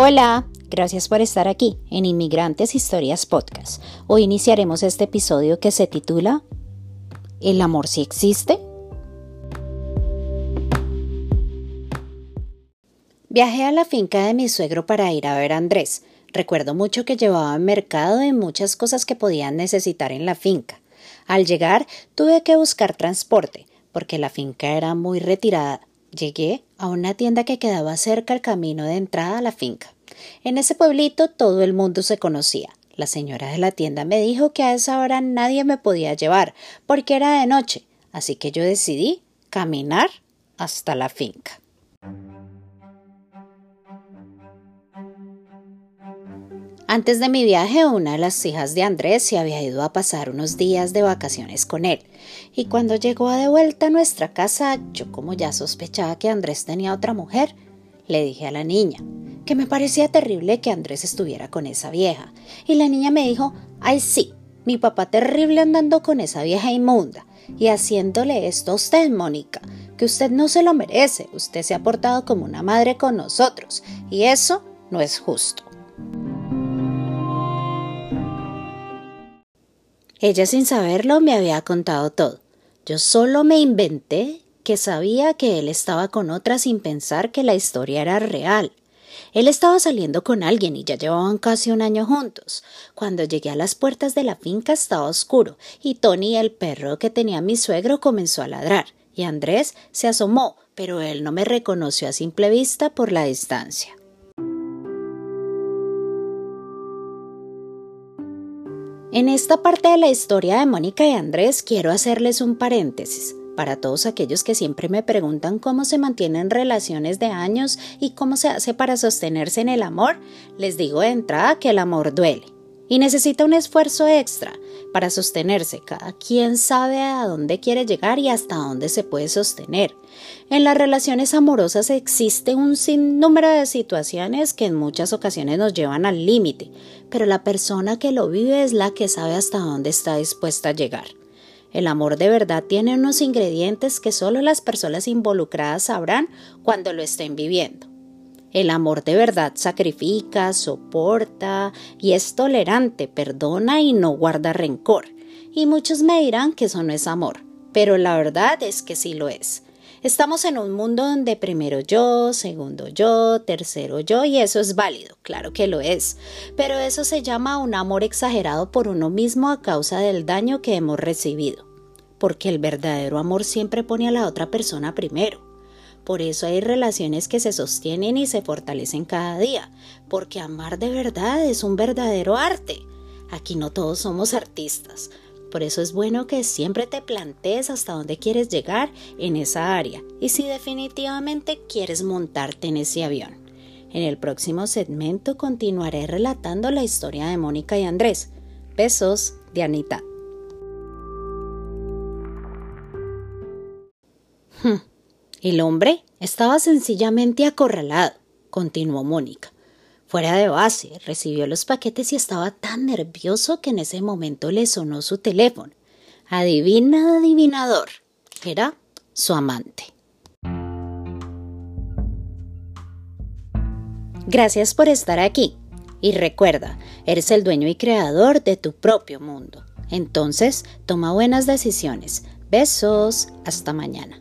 Hola, gracias por estar aquí en Inmigrantes Historias Podcast. Hoy iniciaremos este episodio que se titula ¿El amor sí existe? Viajé a la finca de mi suegro para ir a ver a Andrés. Recuerdo mucho que llevaba mercado de muchas cosas que podían necesitar en la finca. Al llegar tuve que buscar transporte, porque la finca era muy retirada. Llegué a una tienda que quedaba cerca al camino de entrada a la finca. En ese pueblito todo el mundo se conocía. La señora de la tienda me dijo que a esa hora nadie me podía llevar, porque era de noche, así que yo decidí caminar hasta la finca. Antes de mi viaje, una de las hijas de Andrés se había ido a pasar unos días de vacaciones con él, y cuando llegó de vuelta a nuestra casa, yo como ya sospechaba que Andrés tenía otra mujer, le dije a la niña que me parecía terrible que Andrés estuviera con esa vieja, y la niña me dijo, ay sí, mi papá terrible andando con esa vieja inmunda, y haciéndole esto a usted, Mónica, que usted no se lo merece, usted se ha portado como una madre con nosotros, y eso no es justo. Ella sin saberlo me había contado todo. Yo solo me inventé que sabía que él estaba con otra sin pensar que la historia era real. Él estaba saliendo con alguien y ya llevaban casi un año juntos. Cuando llegué a las puertas de la finca estaba oscuro y Tony, el perro que tenía mi suegro, comenzó a ladrar y Andrés se asomó, pero él no me reconoció a simple vista por la distancia. En esta parte de la historia de Mónica y Andrés quiero hacerles un paréntesis. Para todos aquellos que siempre me preguntan cómo se mantienen relaciones de años y cómo se hace para sostenerse en el amor, les digo de entrada que el amor duele y necesita un esfuerzo extra para sostenerse. Cada quien sabe a dónde quiere llegar y hasta dónde se puede sostener. En las relaciones amorosas existe un sinnúmero de situaciones que en muchas ocasiones nos llevan al límite, pero la persona que lo vive es la que sabe hasta dónde está dispuesta a llegar. El amor de verdad tiene unos ingredientes que solo las personas involucradas sabrán cuando lo estén viviendo. El amor de verdad sacrifica, soporta y es tolerante, perdona y no guarda rencor. Y muchos me dirán que eso no es amor, pero la verdad es que sí lo es. Estamos en un mundo donde primero yo, segundo yo, tercero yo, y eso es válido, claro que lo es, pero eso se llama un amor exagerado por uno mismo a causa del daño que hemos recibido, porque el verdadero amor siempre pone a la otra persona primero. Por eso hay relaciones que se sostienen y se fortalecen cada día, porque amar de verdad es un verdadero arte. Aquí no todos somos artistas. Por eso es bueno que siempre te plantees hasta dónde quieres llegar en esa área y si definitivamente quieres montarte en ese avión. En el próximo segmento continuaré relatando la historia de Mónica y Andrés. Besos de Anita. Hmm. El hombre estaba sencillamente acorralado, continuó Mónica. Fuera de base, recibió los paquetes y estaba tan nervioso que en ese momento le sonó su teléfono. Adivina, adivinador. Era su amante. Gracias por estar aquí. Y recuerda, eres el dueño y creador de tu propio mundo. Entonces, toma buenas decisiones. Besos. Hasta mañana.